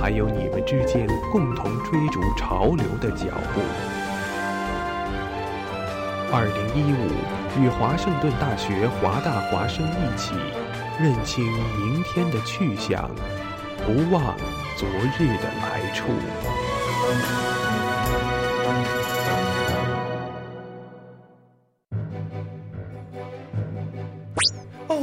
还有你们之间共同追逐潮流的脚步。二零一五，与华盛顿大学华大华生一起，认清明天的去向，不忘昨日的来处。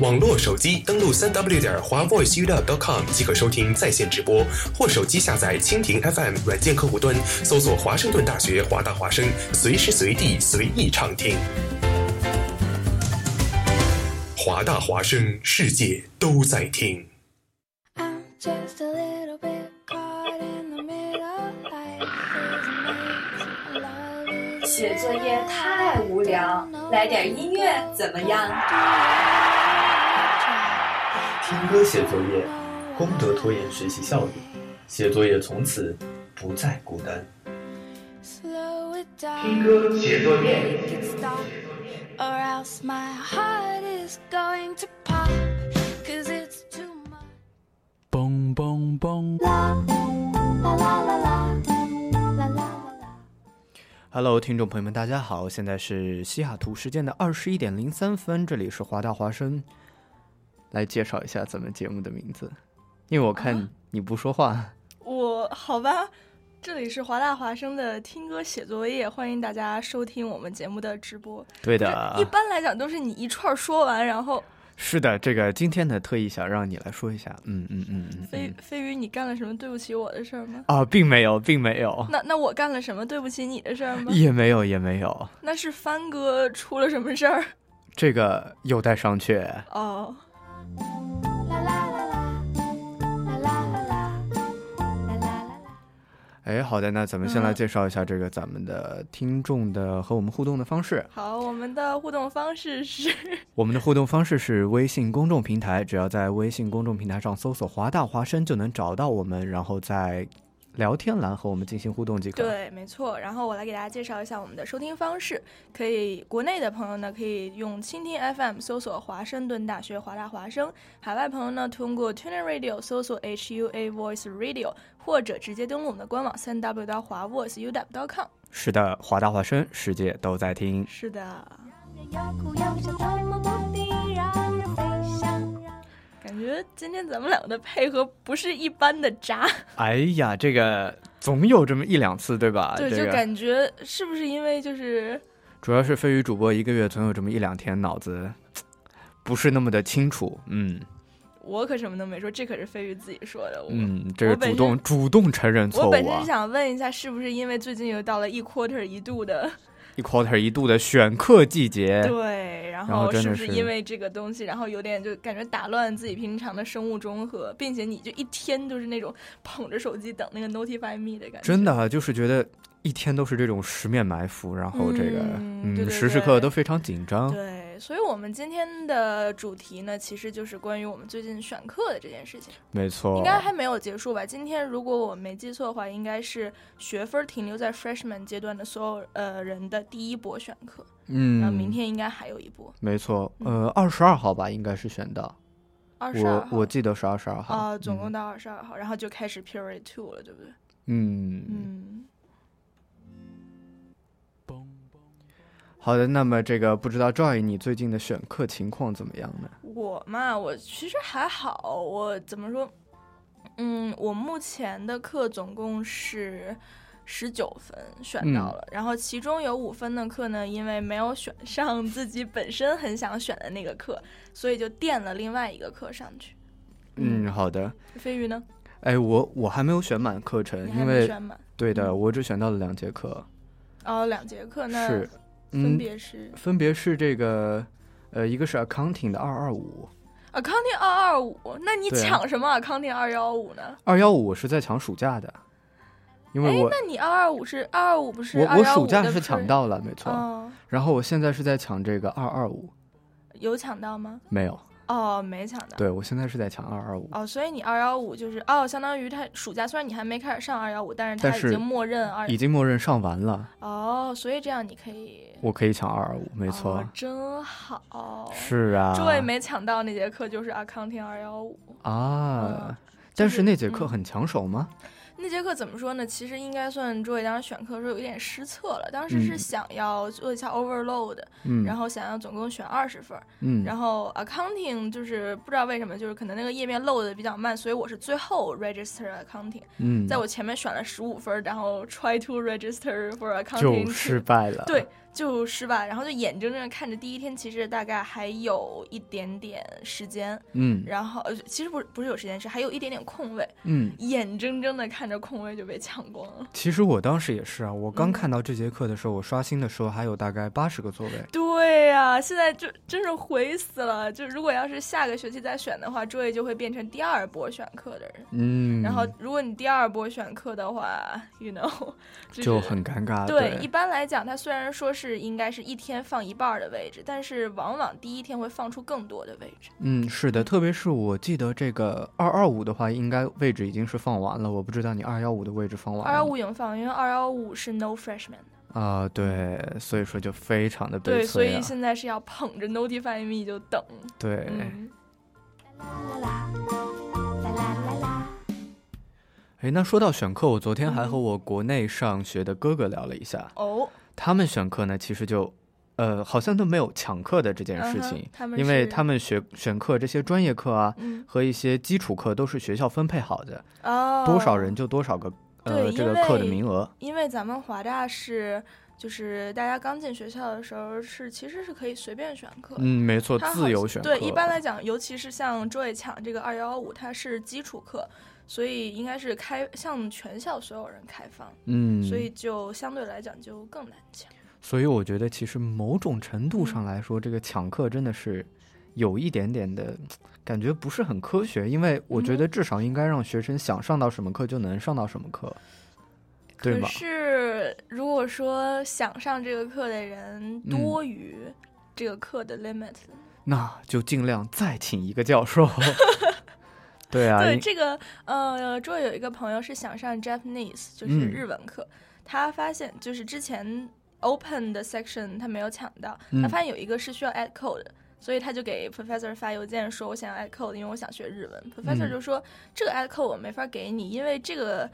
网络手机登录三 w 点华 voiceup.com 即可收听在线直播，或手机下载蜻蜓 FM 软件客户端，搜索华盛顿大学华大华声，随时随地随意畅听。华大华声，世界都在听。I'm just a little bit caught in the middle, life is a maze, 写作业太无聊，来点音乐怎么样？听歌写作业，功德拖延学习效率，写作业从此不再孤单。slow it down. 听歌写作业。Or else my heart is going to pop. Cause it's too much. 嘣嘣嘣！La la la la la la la la. Hello，听众朋友们，大家好！现在是西雅图时间的二十一点零三分，这里是华大华生。来介绍一下咱们节目的名字，因为我看你不说话。我好吧，这里是华大华生的听歌写作业，欢迎大家收听我们节目的直播。对的一，般来讲都是你一串儿说完，然后是的，这个今天呢特意想让你来说一下。嗯嗯嗯嗯飞嗯。飞鱼，你干了什么对不起我的事儿吗？啊，并没有，并没有，那那我干了什么对不起你的事儿吗？也没有，也没有，那是帆哥出了什么事儿？这个有待商榷。哦，哎，好的，那咱们先嗯来介绍一下这个咱们的听众的和我们互动的方式。好，我们的互动方式是 我们的互动方式是微信公众平台，只要在微信公众平台上搜索“华大华生”就能找到我们，然后在聊天栏和我们进行互动即可。，对，没错。然后我来给大家介绍一下我们的收听方式。可以，国内的朋友呢可以用蜻蜓 FM 搜索华盛顿大学华大华生；海外朋友呢通过 Tuner Radio 搜索 HUA Voice Radio，或者直接登录我们的官网三 w 到华 voiceuw.com。是的，华大华生，世界都在听。是的，感觉今天咱们两个的配合不是一般的渣。哎呀，这个总有这么一两次，对吧？对，这个就感觉是不是因为就是主要是飞鱼主播一个月总有这么一两天脑子 不是那么的清楚。嗯我可什么都没说，这可是飞鱼自己说的。我嗯，这个主动主动承认错误啊我本身！想问一下，是不是因为最近又到了一 quarter 一度的一 quarter 一度的选课季节，对，然后是是不是因为这个东西，然后有点就感觉打乱自己平常的生物钟和，并且你就一天就是那种捧着手机等那个 Notify Me 的感觉。真的啊就是觉得一天都是这种十面埋伏，然后这个嗯时时刻刻都非常紧张。对，所以我们今天的主题呢，其实就是关于我们最近选课的这件事情。没错，应该还没有结束吧？今天如果我没记错的话，应该是学分停留在 freshman 阶段的所有呃人的第一波选课，嗯，然后明天应该还有一波，没错，嗯呃，二十二号吧，应该是选到。二十二号。我我记得是二十二号啊、总共嗯到二十二号，然后就开始 period two 了，对不对？嗯嗯，好的，那么这个不知道 Joy 你最近的选课情况怎么样呢？我嘛，我其实还好，我怎么说？嗯，我目前的课总共是十九分选到了，然后其中有五分的课呢，因为没有选上自己本身很想选的那个课，所以就垫了另外一个课上去。嗯，好的。飞鱼呢？哎，我我还没有选满课程，因为？对的，嗯我只选到了两节课，哦，两节课，那是，分嗯，别是、分别是这个，呃，一个是 accounting 的二二五，accounting 二二五，那你抢什么 accounting 二幺五呢？二幺五我是在抢暑假的，因为哎，我那你二二五是二二五不是我我215的暑假是抢到了，没错，哦，然后我现在是在抢这个二二五，有抢到吗？没有，哦，没抢到。对我现在是在抢二二五，哦，所以你二幺五就是哦，相当于他暑假虽然你还没开始上二幺五，但是他已经默认二已经默认上完了，哦，所以这样你可以我可以抢二二五，没错哦，，真好。是啊，诸位没抢到那节课就是 accounting 二幺五啊，嗯但就是那节课嗯很抢手吗？那节课怎么说呢？其实应该算卓伟当时选课的时候有点失策了，当时是嗯。想要做一下 overload，、嗯，然后想要总共选二十分，嗯，然后 accounting 就是不知道为什么，就是可能那个页面 load 的比较慢，所以我是最后 register accounting，、嗯，在我前面选了十五分，然后 try to register for accounting，失败了，对，就是吧，然后就眼睁睁地看着第一天其实大概还有一点点时间，嗯然后呃其实不是不是有时间，是还有一点点空位，嗯，眼睁睁的看着空位就被抢光了。其实我当时也是啊，我刚嗯看到这节课的时候，我刷新的时候还有大概八十个座位，对呀、现在就真是悔死了。就如果要是下个学期再选的话，诸位就会变成第二波选课的人。嗯，然后，如果你第二波选课的话，you know，就就很尴尬，对。一般来讲，他虽然说是应该是一天放一半的位置，但是往往第一天会放出更多的位置。嗯，是的，特别是我记得这个二二五的话，应该位置已经是放完了，我不知道你二幺五的位置放完了吗。二幺五已经放，因为二幺五是 no freshman 的。啊，对，所以说就非常的悲对，所。以现在是要捧着 Notify Me 就等。对，嗯，哎，那说到选课，我昨天还和嗯我国内上学的哥哥聊了一下，哦，他们选课呢，其实就，呃，好像都没有抢课的这件事情，因为他们学选课这些专业课啊嗯，和一些基础课都是学校分配好的，哦，多少人就多少个呃这个课的名额。因为咱们华大是，就是大家刚进学校的时候是其实是可以随便选课。嗯，没错，自由选课。对，一般来讲，尤其是像 Joy 抢这个二幺五，它是基础课，所以应该是开向全校所有人开放，嗯，所以就相对来讲就更难抢。所以我觉得，其实某种程度嗯上来说，这个抢课真的是有一点点的感觉不是很科学，因为我觉嗯得至少应该让学生想上到什么课就能上到什么课，对可？是如果说想上这个课的人嗯多于这个课的 limit，、那就尽量再请一个教授。对啊，对这个呃，周有一个朋友是想上 Japanese，就是嗯日文课，他发现就是之前 open 的 section 他没有抢到，嗯他发现有一个是需要 add code 的。所以他就给 professor 发邮件说，我想要 add code，因为我想学日文。professor 嗯就说，这个 add code 我没法给你，因为这个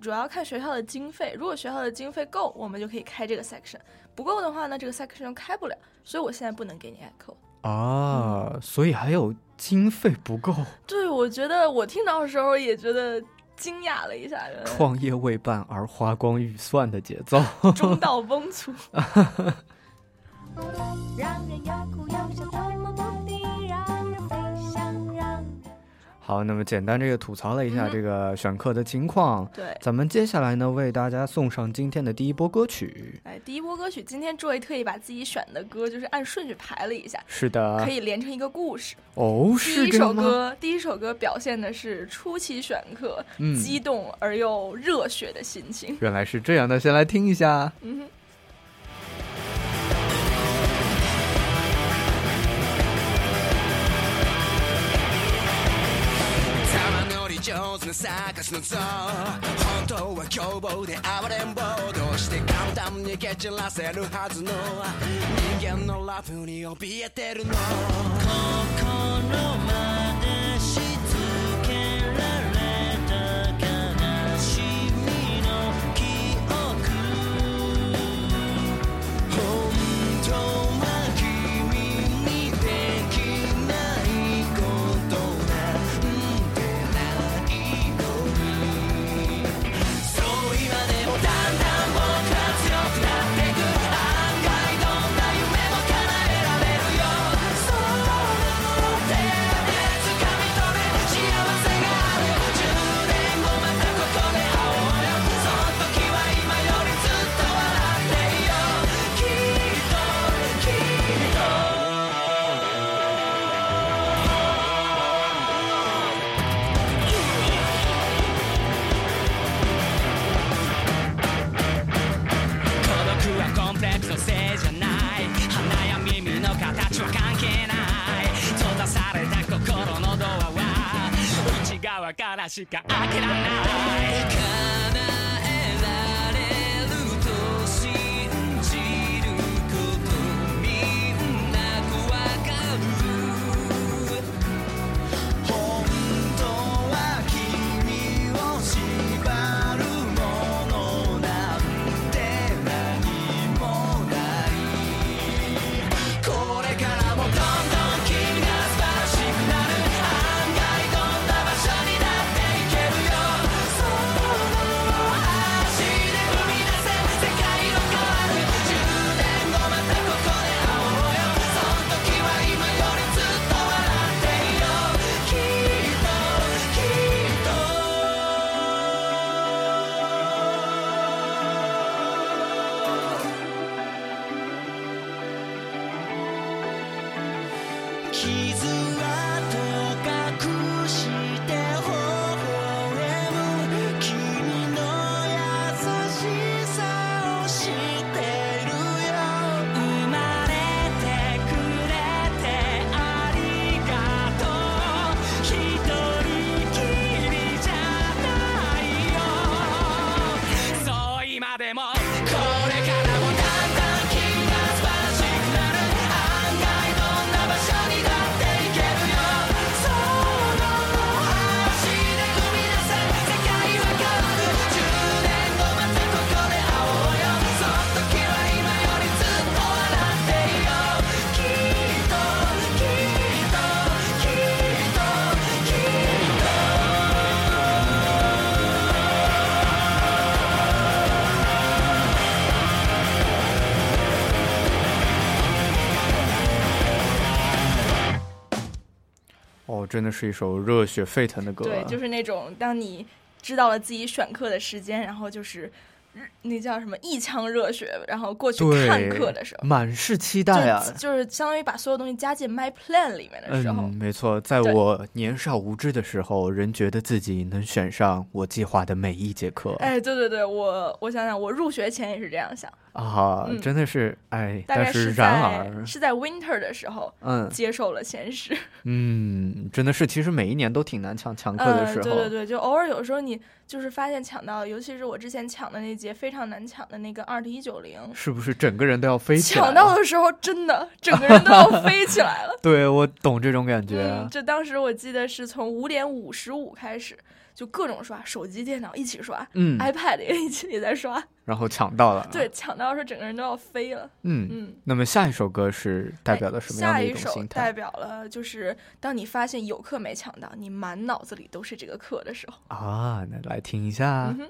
主要看学校的经费。如果学校的经费够，我们就可以开这个 section；不够的话呢，这个 section 就开不了。所以我现在不能给你 add code。啊，所以还有经费不够，对，我觉得我听到的时候也觉得惊讶了一下，创业未半而花光预算的节奏。中道 崩殂。让人又哭又笑，怎么目好，那么简单这个吐槽了一下这个选课的情况，对。咱们接下来呢为大家送上今天的第一波歌曲。哎，第一波歌曲，今天诸位特意把自己选的歌就是按顺序排了一下，是的可，以连成一个故事。哦，第一首是这样吗？歌，第一首歌表现的是初期选课、嗯激动而又热血的心情。原来是这样的，先来听一下。嗯哼。上手なサーカスの像。本当は凶暴で暴れん坊どうして簡単に蹴散らせるはずの。人間のラフに怯えてるの。心ま chica. I cannot. 真的是一首热血沸腾的歌。对，就是那种当你知道了自己选课的时间，然后就是那叫什么一腔热血，然后过去看课的时候，满是期待啊就。就是相当于把所有东西加进 My Plan 里面的时候，嗯，没错，在我年少无知的时候，仍觉得自己能选上我计划的每一节课。哎，对对对，我我想想，我入学前也是这样想，啊，嗯真的是哎，大概但是然而，是在 Winter 的时候嗯接受了现实。嗯，真的是，其实每一年都挺难抢抢课的时候。嗯，对对对，就偶尔有时候你就是发现抢到，尤其是我之前抢的那节非常难抢的那个二 T 一九零，是不是整个人都要飞起来？抢到的时候真的整个人都要飞起来了。对我懂这种感觉。嗯，就当时我记得是从五点五十五开始，就各种刷，手机、电脑一起刷，嗯，iPad 也一起也在刷，然后抢到了。对，，抢到的时候整个人都要飞了。嗯嗯那么下一首歌是代表了什么样的下一首种心态代表了就是当你发现有课没抢到，你满脑子里都是这个课的时候。啊？那来听一下。嗯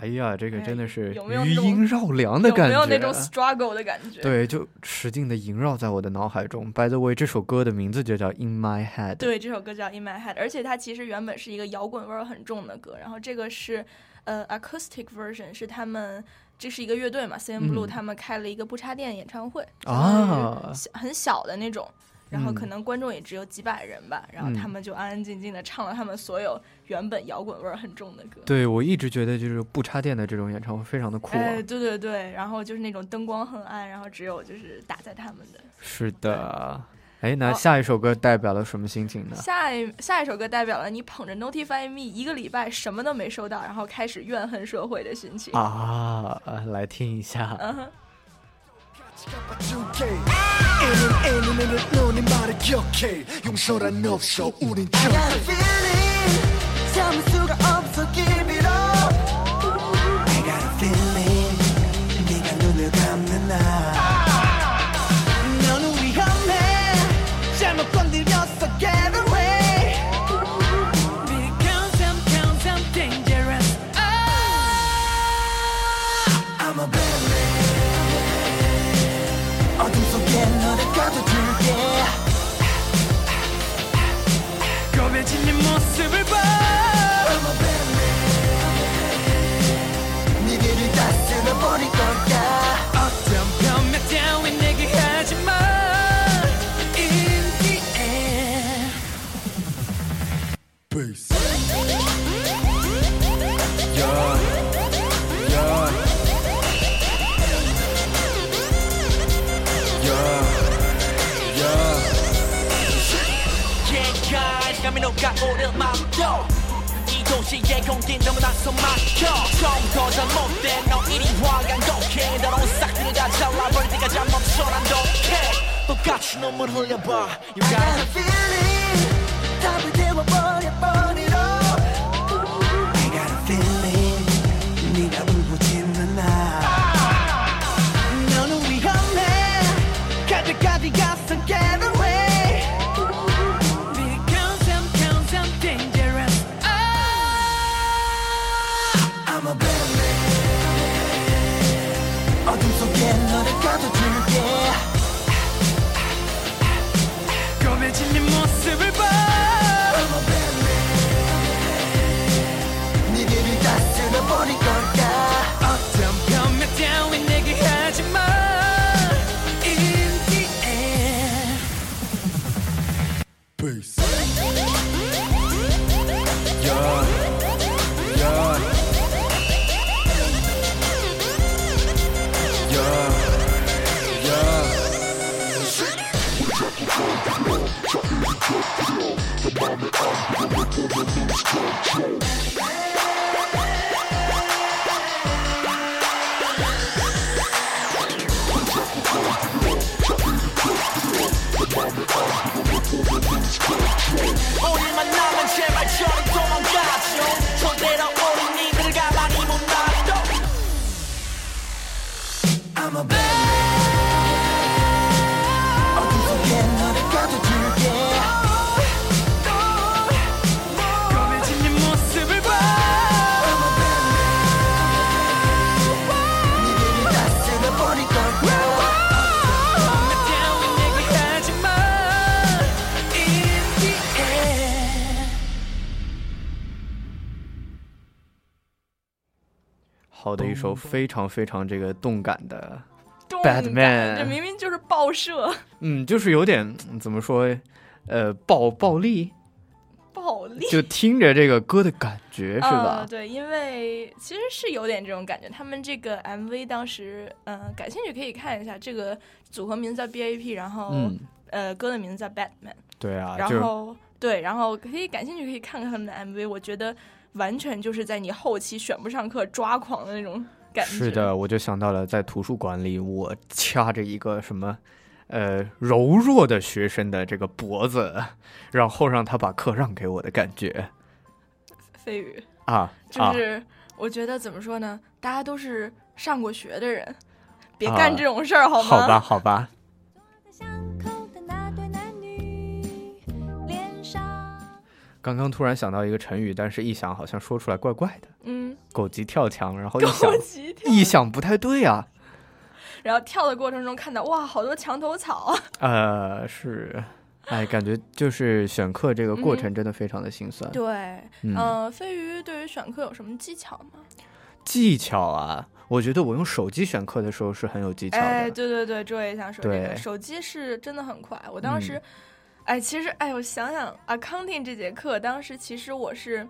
哎呀，这个哎真的是余音绕梁的感觉，有没有那种 struggle 的感觉？对，就使劲的萦绕在我的脑海中。By the way，这首歌的名字就叫《In My Head》。对，这首歌叫《In My Head》，而且它其实原本是一个摇滚味儿很重的歌，然后这个是呃 acoustic version，是他们这是一个乐队嘛，CN Blue 嗯他们开了一个不插电演唱会啊小很小的那种。然后可嗯能观众也只有几百人吧，然后他嗯们就安安静静的唱了他们所有原本摇滚味儿很重的歌。对，我一直觉得就是不插电的这种演唱会非常的酷、啊。哎，对对对，然后就是那种灯光很暗，然后只有就是打在他们的。是的。哎，那下一首歌代表了什么心情呢？下一下一首歌代表了你捧着 Notify Me 一个礼拜什么都没收到，然后开始怨恨社会的心情。啊，呃来听一下。嗯哼。 N는 N는 너네 말을 기억해 용서란 없어 우린 좀 I got a feeling 참을 수가 없어 give it up I got a feeling 네가 눈을 감는 날 Yeah, 감이 녹아오를 맘도 이 도시의 공기 너무나서 막혀. 처음부터 잘못된 너 이리 화가 독해. 더러운 싹들을 다 잘라버릴 때까지 안 멈춰 난 독해. 똑같이 눈물 흘려봐. You got a feeling 首非常非常这个动感的，动感 Batman 这明明就是报社 嗯，就是有点嗯怎么说，呃，暴暴力，暴力，就听着这个歌的感觉是吧呃？？对，因为其实是有点这种感觉。他们这个 MV 当时，嗯、感兴趣可以看一下。这个组合名字叫 BAP，然后、嗯，呃，歌的名字叫 Batman。对啊，然后对，然后可以感兴趣可以看看他们的 MV。我觉得完全就是在你后期选不上课抓狂的那种感觉。是的，我就想到了在图书馆里，我掐着一个什么。呃，柔弱的学生的这个脖子，然后让他把课让给我的感觉飞宇，啊，啊就是我觉得怎么说呢？大家都是上过学的人，别啊干这种事儿、好吗？好吧，好吧，刚刚突然想到一个成语，但是一想好像说出来怪怪的，嗯，狗急跳墙，然后一想一想不太对啊，然后跳的过程中看到哇，好多墙头草啊！呃，是，哎，感觉就是选课这个过程真的非常的心酸。对，嗯呃，飞鱼对于选课有什么技巧吗？技巧啊，我觉得我用手机选课的时候是很有技巧的。哎，对对对，这我也想说这个，手机是真的很快。我当时，嗯哎，其实哎，我想想，accounting 这节课，当时其实我是，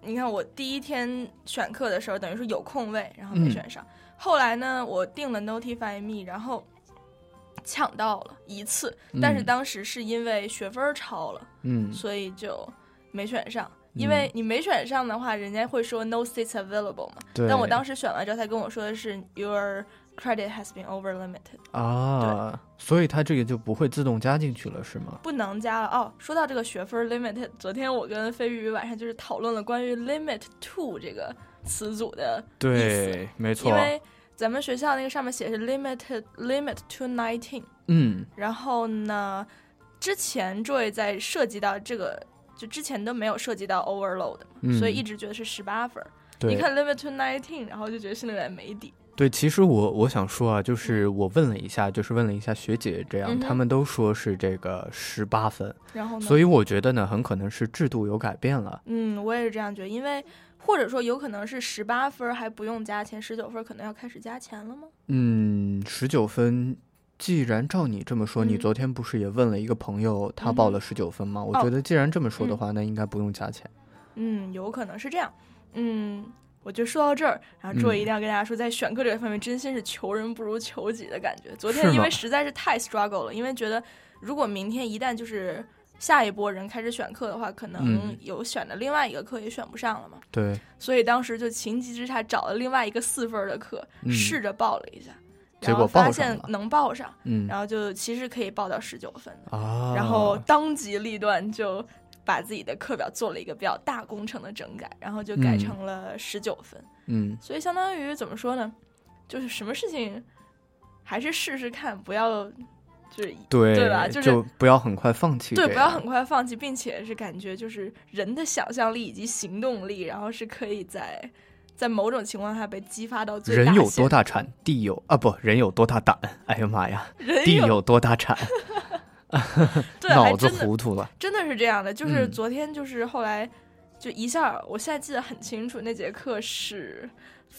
你看我第一天选课的时候，等于说有空位，然后没嗯选上。后来呢，我定了 Notify Me，然后抢到了一次，但是嗯当时是因为学分超了。嗯，所以就没选上。因为你没选上的话，人家会说 no seats available 嘛。但我当时选完之后，他跟我说的是 your credit has been over limited，啊，所以它这个就不会自动加进去了，是吗？不能加了。哦，说到这个学分 limited，昨天我跟飞鱼晚上就是讨论了关于 limit to 这个词组的对，没错因。为咱们学校那个上面写是 limited limit to nineteen，嗯，然后呢，之前 Joy 在涉及到这个。就之前都没有涉及到 overload，、嗯所以一直觉得是十八分。你看 limit to nineteen，然后就觉得心里有点没底。对，其实我我想说啊，就是我问了一下，就是问了一下学姐，这样、嗯他们都说是这个十八分，然后呢？所以我觉得呢，很可能是制度有改变了。嗯，我也是这样觉得，因为或者说有可能是十八分还不用加钱，十九分可能要开始加钱了吗？嗯，十九分。既然照你这么说，你嗯昨天不是也问了一个朋友，他报了十九分吗？我哦觉得既然这么说的嗯话，那应该不用加钱。嗯，有可能是这样。嗯，我觉得说到这儿，然后这嗯一定要跟大家说，在选课这个方面，真心是求人不如求己的感觉。昨天因为实在是太 struggle 了，因为觉得如果明天一旦就是下一波人开始选课的话，可能嗯有选的另外一个课也选不上了嘛。对，所以当时就情急之下找了另外一个四分的课，嗯试着报了一下，结果然后发现能报上，嗯然后就其实可以报到十九分的，啊，然后当机立断就把自己的课表做了一个比较大工程的整改，然后就改嗯成了十九分，嗯，所以相当于怎么说呢，就是什么事情还是试试看，不要就是对对吧就是不要很快放弃对，不要很快放弃，并且是感觉就是人的想象力以及行动力，然后是可以在在某种情况下被激发到最大人有多大产，地有啊不，人有多大胆？哎呀妈呀，地有多大产？脑子真的糊涂了。真的是这样的。就是嗯昨天，就是后来就一下，我现在记得很清楚，那节课是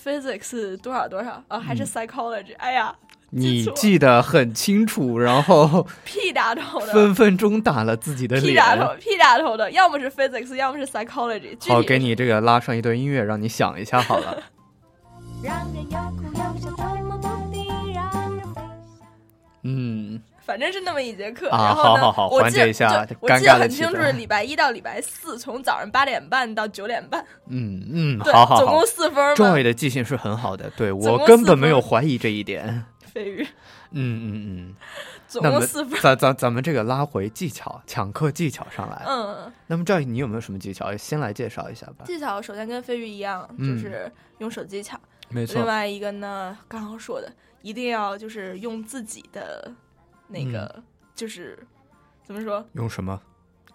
physics 多少多少啊，还是嗯 psychology？、哎呀，你记得很清楚，然后屁打头的，分分钟打了自己的脸。屁打头，屁打头的，要么是 physics，要么是 psychology。好，给你这个拉上一段音乐，让你想一下好了。让人又哭又笑，捉摸不定，让人飞嗯，反正是那么一节课，啊然后呢，好好好我记得缓解一下就我记得很清楚，是礼拜一到礼拜四，从早上八点半到九点半，嗯嗯，对，好总共。四分儿嘛。Joy 的记性是很好的，对我根本没有怀疑这一点。飞鱼，嗯嗯嗯，总共四分儿。咱咱咱们这个拉回技巧，抢课技巧上来。嗯，那么 Joy，你有没有什么技巧？先来介绍一下吧。技巧首先跟飞鱼一样，嗯就是用手机抢。没错，另外一个呢，刚刚说的，一定要就是用自己的那个，嗯就是怎么说，用什么？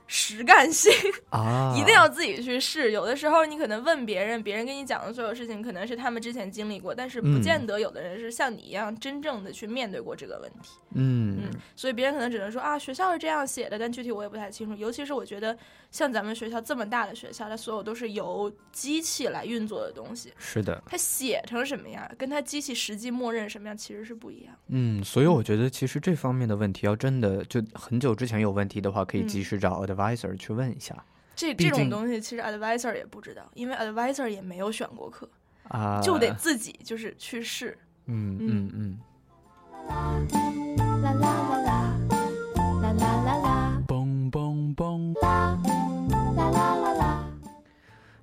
实干性，啊，一定要自己去试。有的时候你可能问别人，别人跟你讲的所有事情，可能是他们之前经历过，但是不嗯见得有的人是像你一样真正的去面对过这个问题。嗯嗯，所以别人可能只能说啊，学校是这样写的，但具体我也不太清楚。尤其是我觉得像咱们学校这么大的学校，它所有都是由机器来运作的东西，是的，它写成什么样，跟它机器实际默认什么样其实是不一样。嗯，所以我觉得其实这方面的问题，要真的就很久之前有问题的话，可以嗯及时找 advisor 去问一下这这种东西其实 advisor 也不知道，因为 advisor 也没有选过课，啊，就得自己就是去试。嗯嗯嗯，啦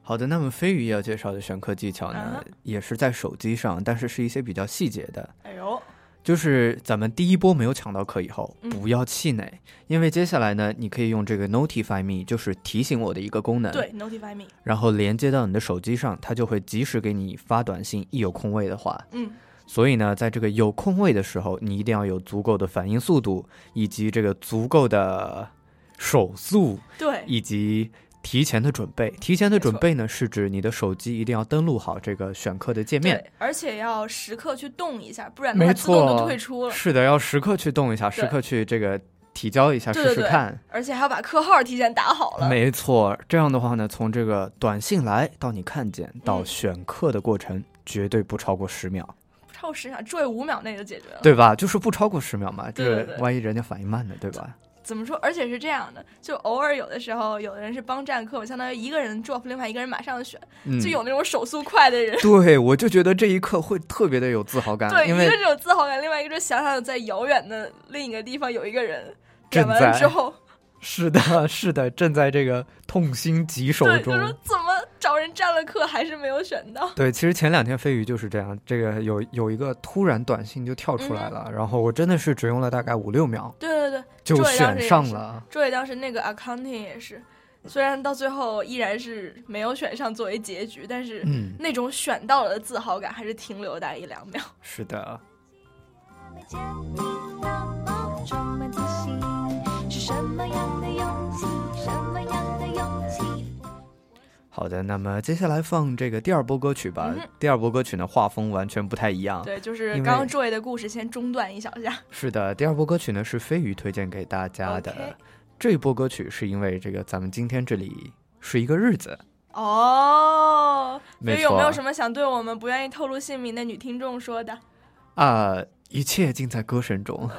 好的，那么飞鱼要介绍的选课技巧呢嗯，也是在手机上，但是是一些比较细节的。哎呦，就是咱们第一波没有抢到课以后，嗯。不要气馁，因为接下来呢，你可以用这个 Notify Me，就是提醒我的一个功能，对，notify me，然后连接到你的手机上，它就会及时给你发短信。一有空位的话，嗯，所以呢，在这个有空位的时候，你一定要有足够的反应速度，以及这个足够的手速，对，以及提前的准备。提前的准备呢，是指你的手机一定要登录好这个选课的界面。对，而且要时刻去动一下，不然的话自动，就退出了。是的，要时刻去动一下，时刻去这个提交一下对对对试试看。而且还要把课号提前打好了。没错，这样的话呢，从这个短信来到你看见到嗯选课的过程，绝对不超过十秒，不超过十秒，坠五秒内就解决了。对吧？就是不超过十秒嘛，这个对对对万一人家反应慢呢，对吧？怎么说？而且是这样的，就偶尔有的时候，有的人是帮占课，相当于一个人 drop，另外一个人马上选，嗯就有那种手速快的人。对，我就觉得这一刻会特别的有自豪感，对，一个是有自豪感，另外一个就是想想在遥远的另一个地方有一个人正点完了之后，是的，是的，正在这个痛心疾首中，怎么找人占了课还是没有选到。对，其实前两天飞鱼就是这样，这个有有一个突然短信就跳出来了，然后我真的是只用了大概五六秒对对对，就选上了。周伟当时那个 accounting 也是，虽然到最后依然是没有选上作为结局，但是嗯那种选到了的自豪感还是停留在一两秒。是的，没见你那么充满自信，是什么样的勇气？什么样的勇气？好的，那么接下来放这个第二波歌曲吧。嗯第二波歌曲呢，画风完全不太一样。对，就是刚刚刚周伟的故事先中断一小下。是的，第二波歌曲呢是飞鱼推荐给大家的。这一波歌曲是因为这个咱们今天这里是一个日子，哦，所没以有没有什么想对我们不愿意透露姓名的女听众说的啊、一切尽在歌声中。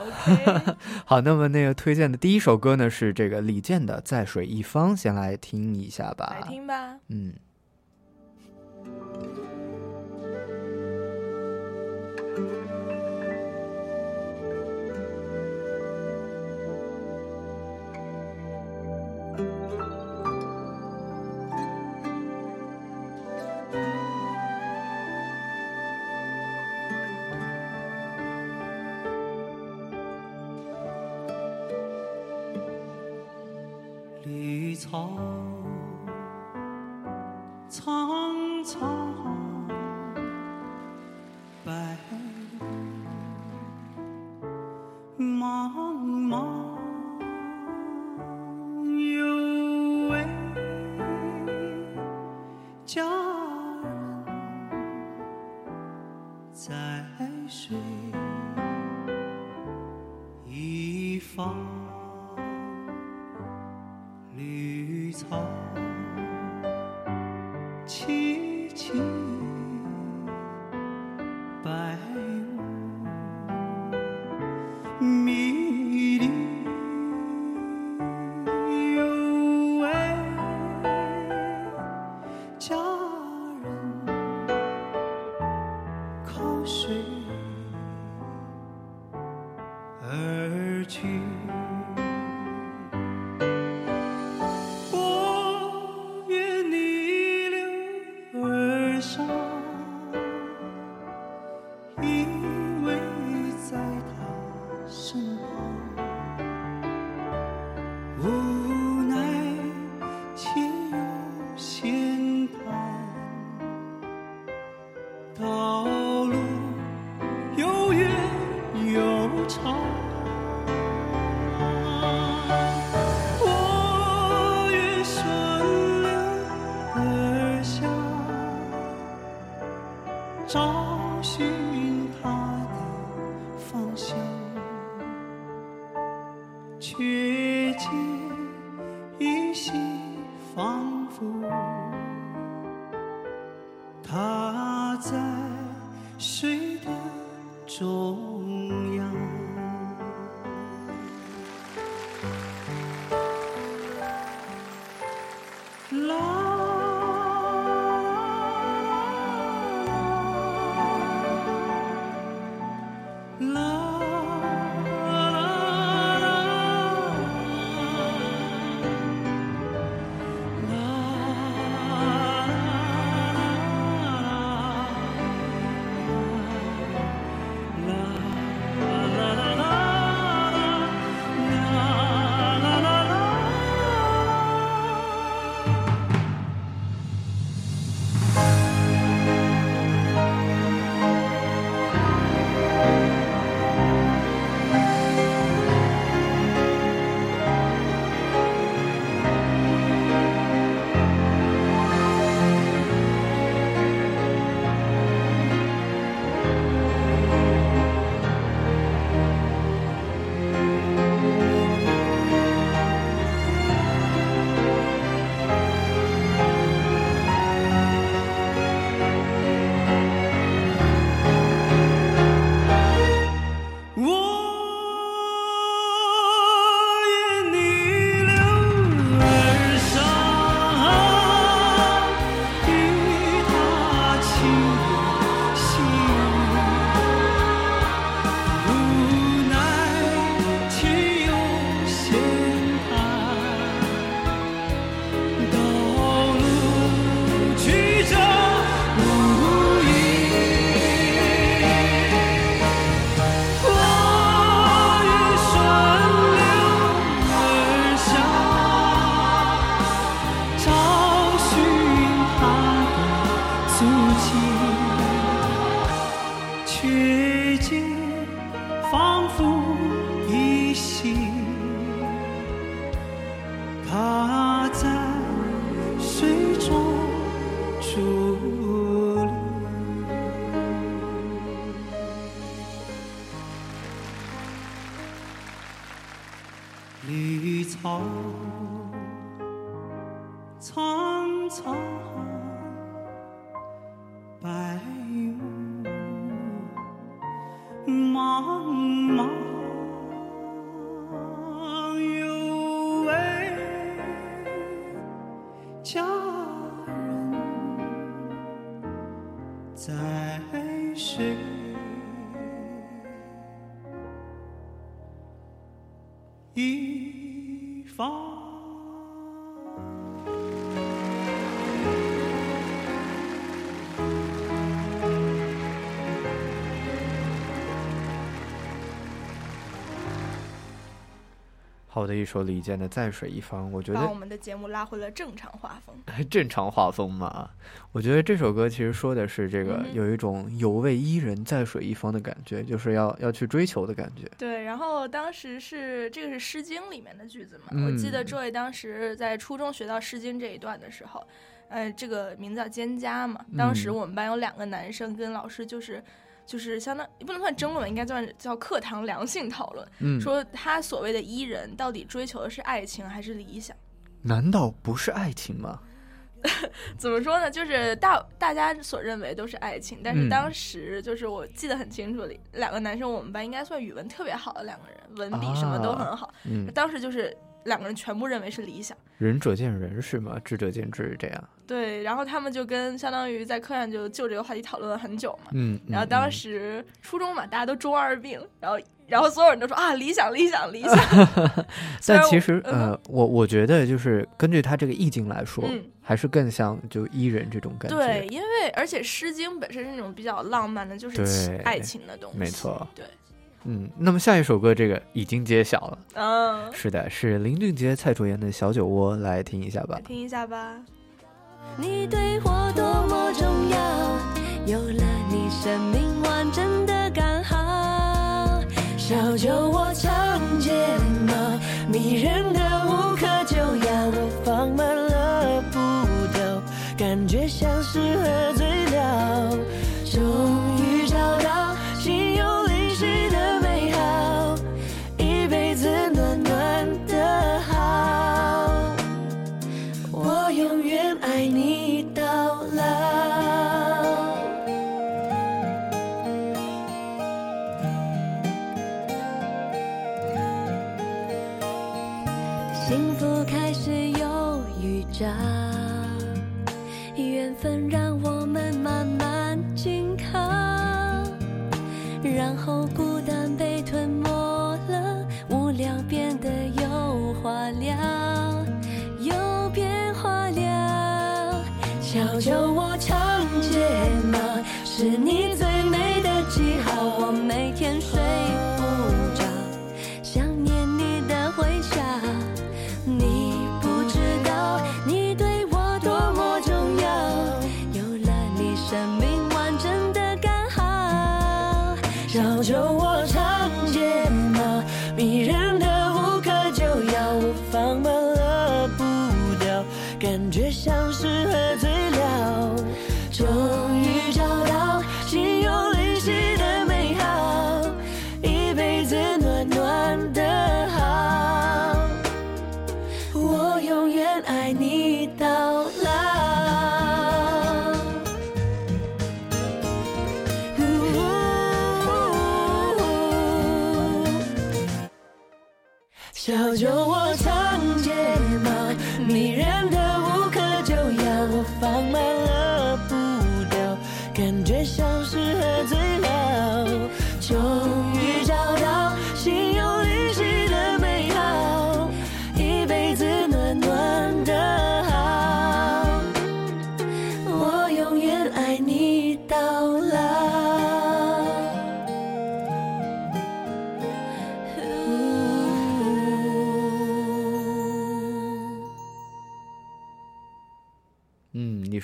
好，那么那个推荐的第一首歌呢是这个李健的《在水一方》，先来听一下吧。来听吧。嗯。而去。一方。好的一首李健的《在水一方》，我觉得把我们的节目拉回了正常画风。正常画风嘛。我觉得这首歌其实说的是这个嗯有一种有位伊人在水一方的感觉，就是要要去追求的感觉。对，然后当时是这个是《诗经》里面的句子嘛？嗯我记得 Joy 当时在初中学到《诗经》这一段的时候，呃，这个名字叫蒹葭嘛。当时嗯我们班有两个男生跟老师就是。就是相当不能算争论，应该算叫课堂良性讨论，嗯说他所谓的伊人到底追求的是爱情还是理想？难道不是爱情吗？怎么说呢？就是大大家所认为都是爱情，但是嗯当时就是我记得很清楚，两个男生，我们班应该算语文特别好的两个人，文笔什么都很好。啊嗯当时就是两个人全部认为是理想。仁者见仁是吗？智者见智，这样。对，然后他们就跟相当于在课上就就这个话题讨论了很久嘛。嗯然后当嗯时初中嘛，大家都中二病，然后然后所有人都说啊，理想理想理想。虽然我但其实，嗯呃，我我觉得就是根据他这个意境来说，嗯还是更像就伊人这种感觉。对，因为而且《诗经》本身是那种比较浪漫的，就是情爱情的东西。没错。对，嗯，那么下一首歌这个已经揭晓了，嗯，是的，是林俊杰、蔡卓妍的《小酒窝》，来听一下吧。听一下吧。你对我多么重要，有了你，生命完整的刚好。小酒窝长睫毛，迷人的无可救药，我放慢了步调，感觉像是喝醉了。终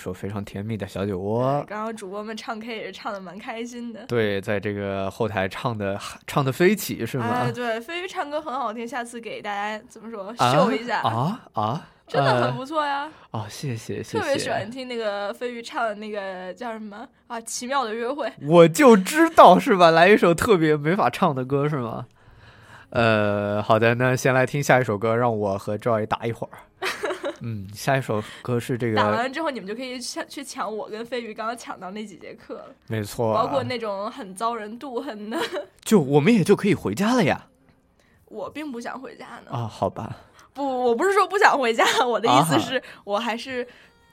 嗯，一首非常甜蜜的小酒窝。刚刚主播们唱 K 也是唱的蛮开心的。对，在这个后台唱的唱的飞起是吗？哎，对，飞鱼唱歌很好听，下次给大家怎么说啊秀一下啊啊！真的很呃不错呀。哦，谢谢谢谢。特别喜欢听那个飞鱼唱的那个叫什么啊？奇妙的约会。我就知道是吧？来一首特别没法唱的歌是吗？呃，好的，那先来听下一首歌，让我和 Joy 打一会儿。嗯，下一首歌是这个，打完之后，你们就可以去去抢我跟飞鱼刚刚抢到那几节课了，没错啊，包括那种很遭人妒恨的。就我们也就可以回家了呀。我并不想回家呢。啊，好吧，不，我不是说不想回家，我的意思啊是、我还是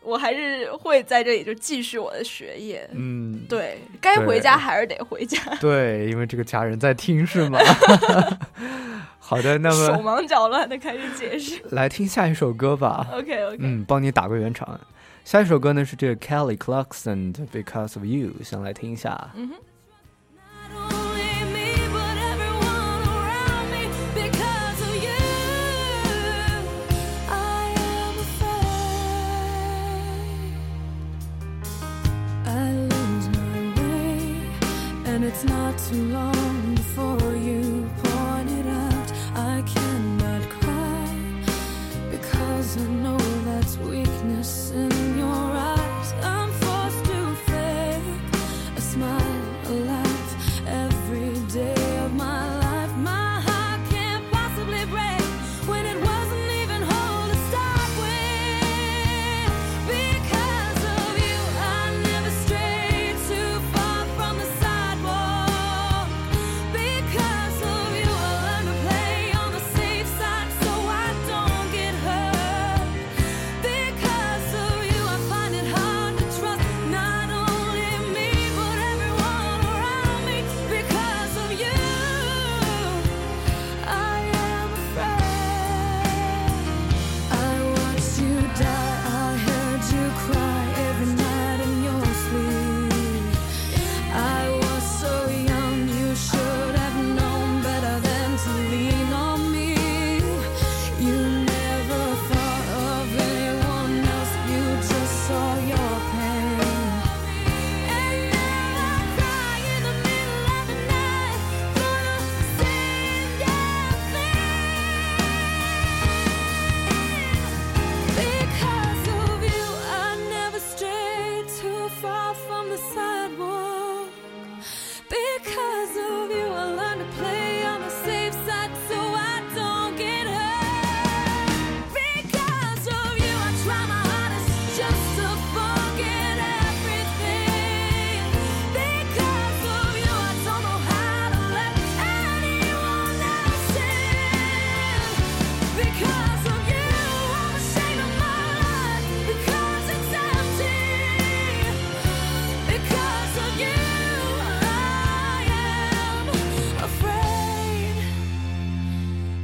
我还是会在这里就继续我的学业。嗯，对该回家还是得回家。对，因为这个家人在听是吗？好的，那么手忙脚乱的开始解释。来听下一首歌吧。OK OK，、嗯，帮你打个圆场。下一首歌呢是这个 Kelly Clarkson 的 Because of You，先来听一下。嗯哼。It's not too long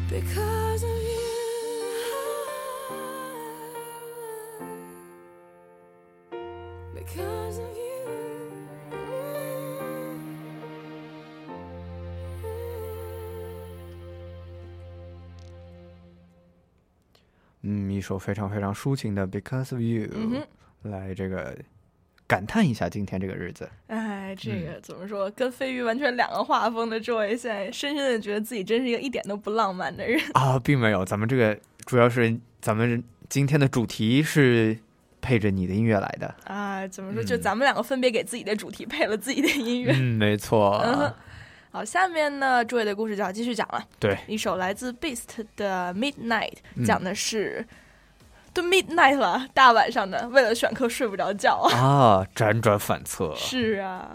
because of you because of you 嗯一首非常非常抒情的 because of you 来这个感叹一下今天这个日子哎，这嗯个怎么说？跟飞鱼完全两个画风的 Joy，现在深深的觉得自己真是一个一点都不浪漫的人。啊，并没有，咱们这个主要是咱们今天的主题是配着你的音乐来的。啊，怎么说？嗯就咱们两个分别给自己的主题配了自己的音乐。嗯，没错。嗯好，下面呢，Joy 的故事就要继续讲了。对，一首来自 Beast 的《Midnight 嗯》，讲的是、都 Midnight 了，大晚上的，为了选课睡不着觉啊。啊，辗转反侧。是啊，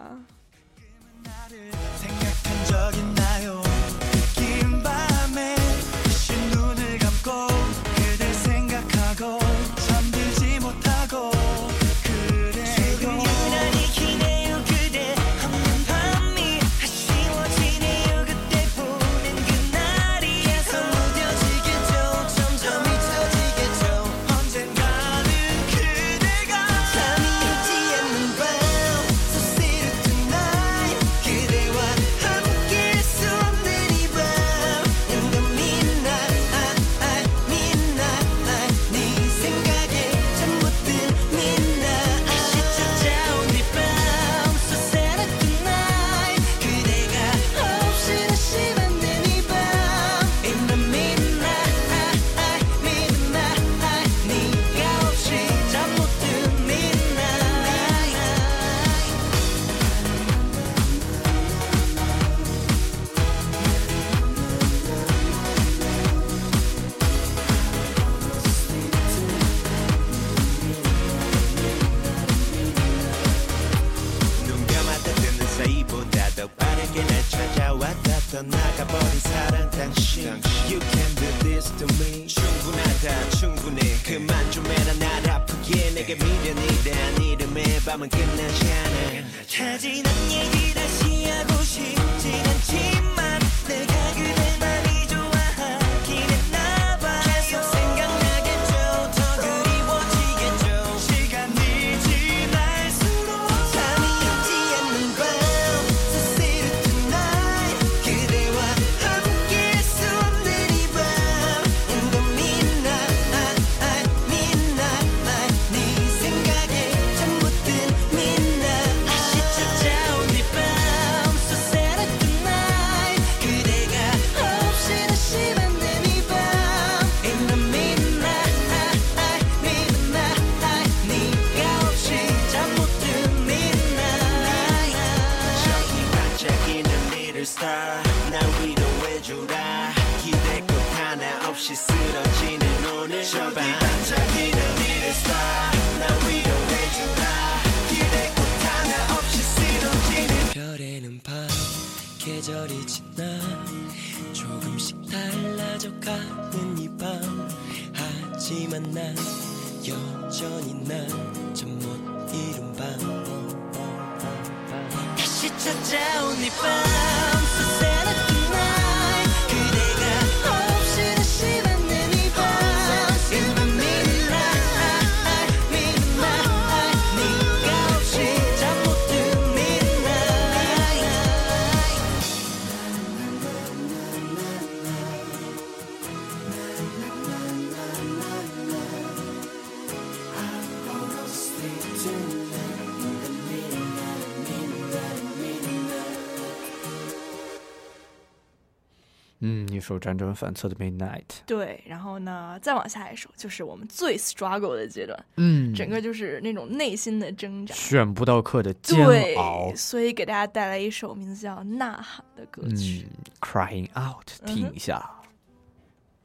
首辗转反侧的《Midnight》。对，然后呢，再往下一首就是我们最 struggle 的阶段，嗯整个就是那种内心的挣扎。选不到课的煎对熬，，所以给大家带来一首名字叫《呐喊》的歌曲。嗯，Crying Out，听一下。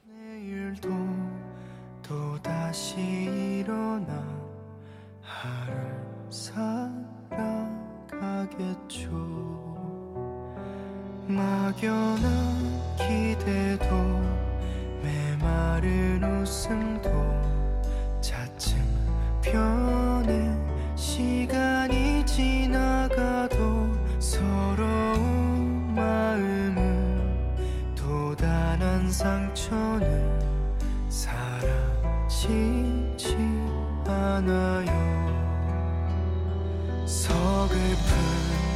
내 막연한 기대도 메마른 웃음도 차츰 변해. 시간이 지나가도 서러운 마음은 또 단한 상처는 사라지지 않아요. 서글픈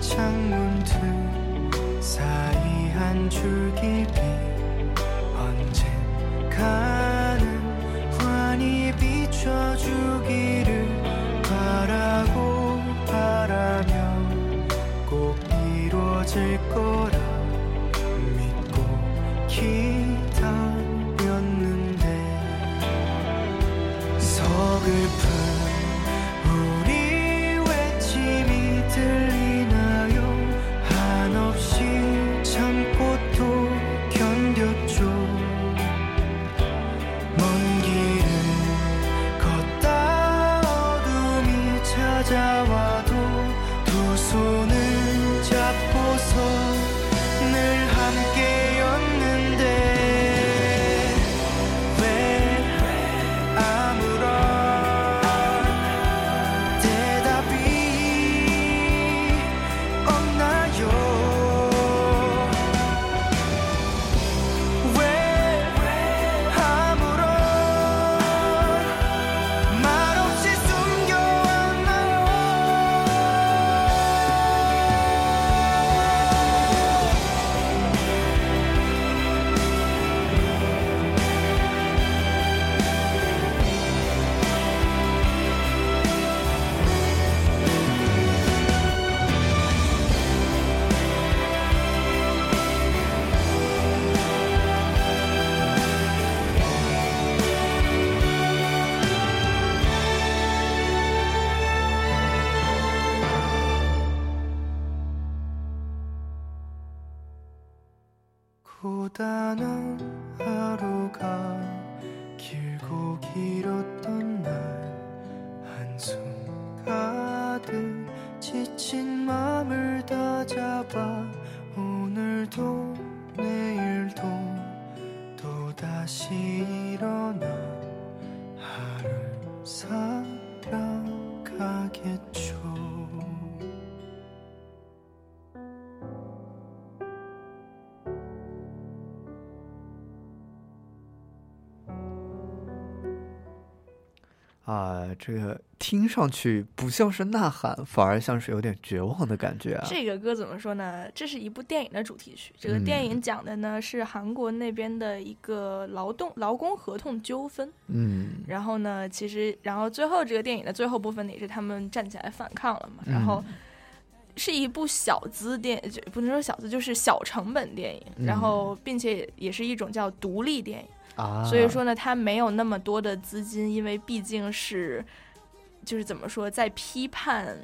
창문 틈 사이 한 줄기 빛 언젠가는 환히 비춰주기 这个听上去不像是呐喊，反而像是有点绝望的感觉啊。这个歌怎么说呢？这是一部电影的主题曲。这个电影讲的呢、是韩国那边的一个劳动劳工合同纠纷。嗯然后呢，其实然后最后这个电影的最后部分呢，也是他们站起来反抗了嘛。然后是一部小资电，就不能说小资，就是小成本电影。嗯然后并且也是一种叫独立电影。所以说呢，他没有那么多的资金，因为毕竟是，就是怎么说，在批判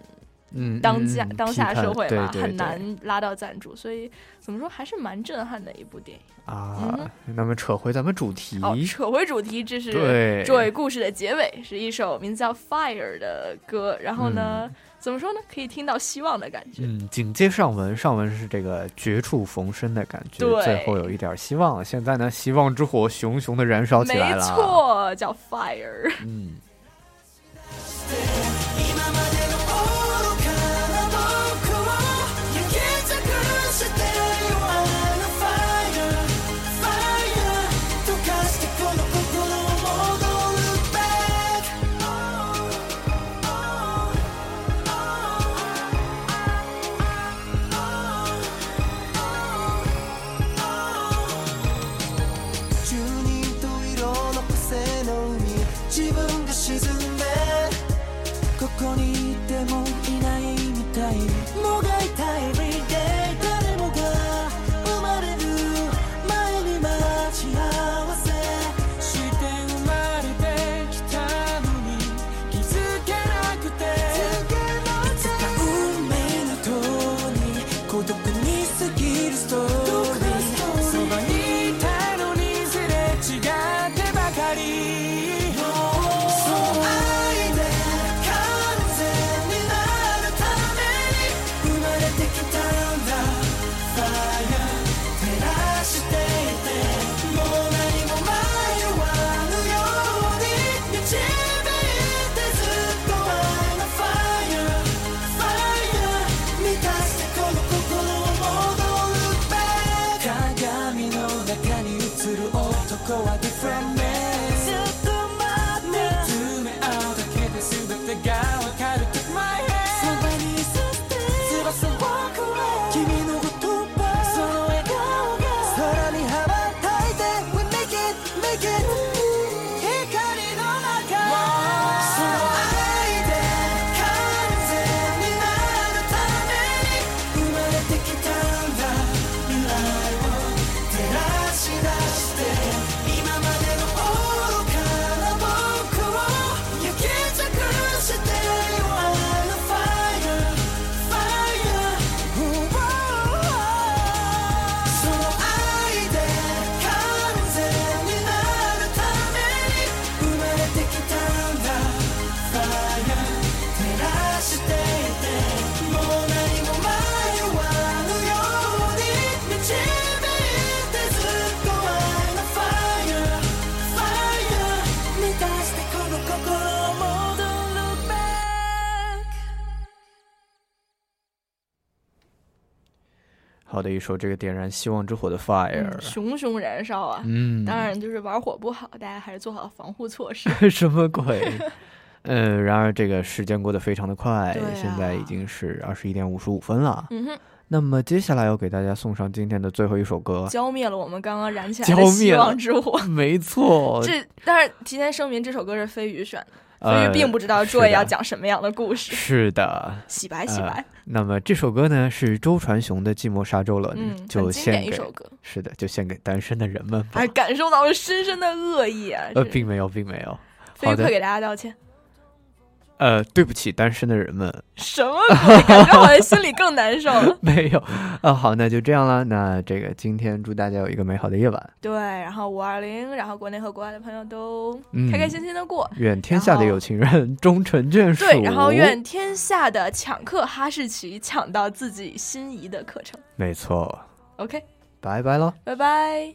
嗯当下、嗯当下社会嘛，很难拉到赞助，所以怎么说还是蛮震撼的一部电影。啊。那么扯回咱们主题，哦，扯回主题，这是对这位故事的结尾，是一首名字叫《Fire》的歌。然后呢，怎么说呢？可以听到希望的感觉。嗯，紧接上文，上文是这个绝处逢生的感觉，最后有一点希望。现在呢，希望之火熊熊的燃烧起来了没。，错，叫 Fire。嗯。from 好的一首这个点燃希望之火的 Fire，、嗯熊熊燃烧啊！嗯当然就是玩火不好，大家还是做好防护措施。什么鬼？呃，然而这个时间过得非常的快，啊现在已经是二十一点五十五分了。嗯哼，那么接下来要给大家送上今天的最后一首歌，浇灭了我们刚刚燃起来的希望之火。没错，这但是提前声明，这首歌是飞鱼选的，飞呃鱼并不知道是 Joy 要讲什么样的故事。是的，洗白洗白呃那么这首歌呢是周传雄的《寂寞沙洲冷》，嗯就献给一首歌是的，就献给单身的人们吧。哎，感受到了深深的恶意啊！呃，并没有，并没有。飞鱼快，给大家道歉。呃，对不起，单身的人们，什么鬼？感觉好像心里更难受了。没有啊。好，那就这样了。那这个今天祝大家有一个美好的夜晚，对，然后五二零，然后国内和国外的朋友都嗯开开心心的过。愿天下的有情人 终成眷属。对，然后愿天下的抢课哈士奇抢到自己心仪的课程。没错，OK，拜拜喽。拜拜。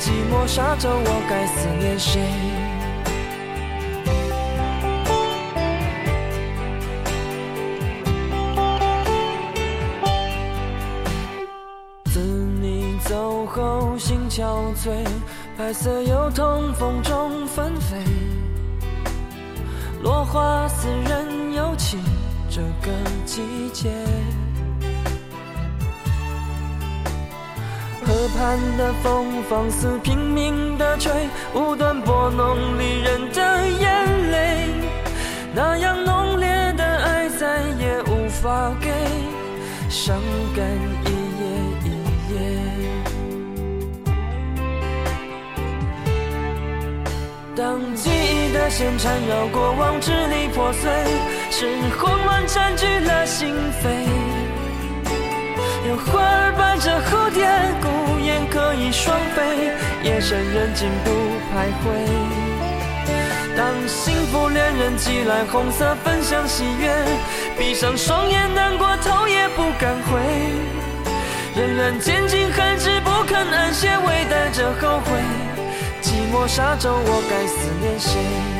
寂寞沙洲，我该思念谁？自你走后，心憔悴，白色油桐风中纷飞，落花似人有情，这个季节。河畔的风放肆拼命的吹，无端拨弄离人的眼泪。那样浓烈的爱再也无法给，伤感一夜一夜。当记忆的线缠绕过往，支离破碎，是慌乱占据了心扉。有花儿伴着蝴蝶，孤雁可以双飞，夜深人静独徘徊。当幸福恋人寄来红色分享喜悦，闭上双眼难过头也不敢回，仍然坚尽寒枝不肯安歇，微带着后悔。寂寞沙洲，我该思念谁？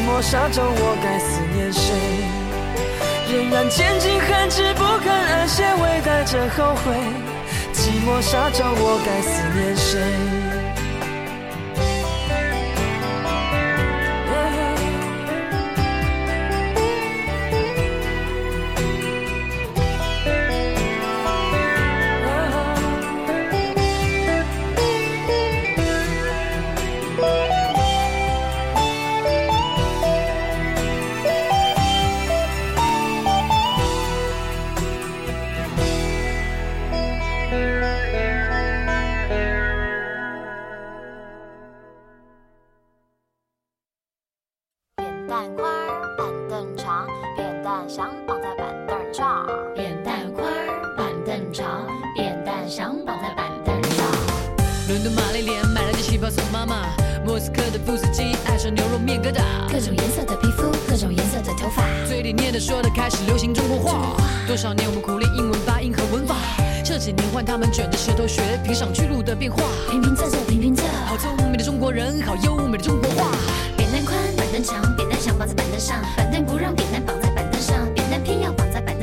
寂寞沙洲我该思念谁？仍然拣尽寒枝不肯安歇微带着后悔。寂寞沙洲我该思念谁？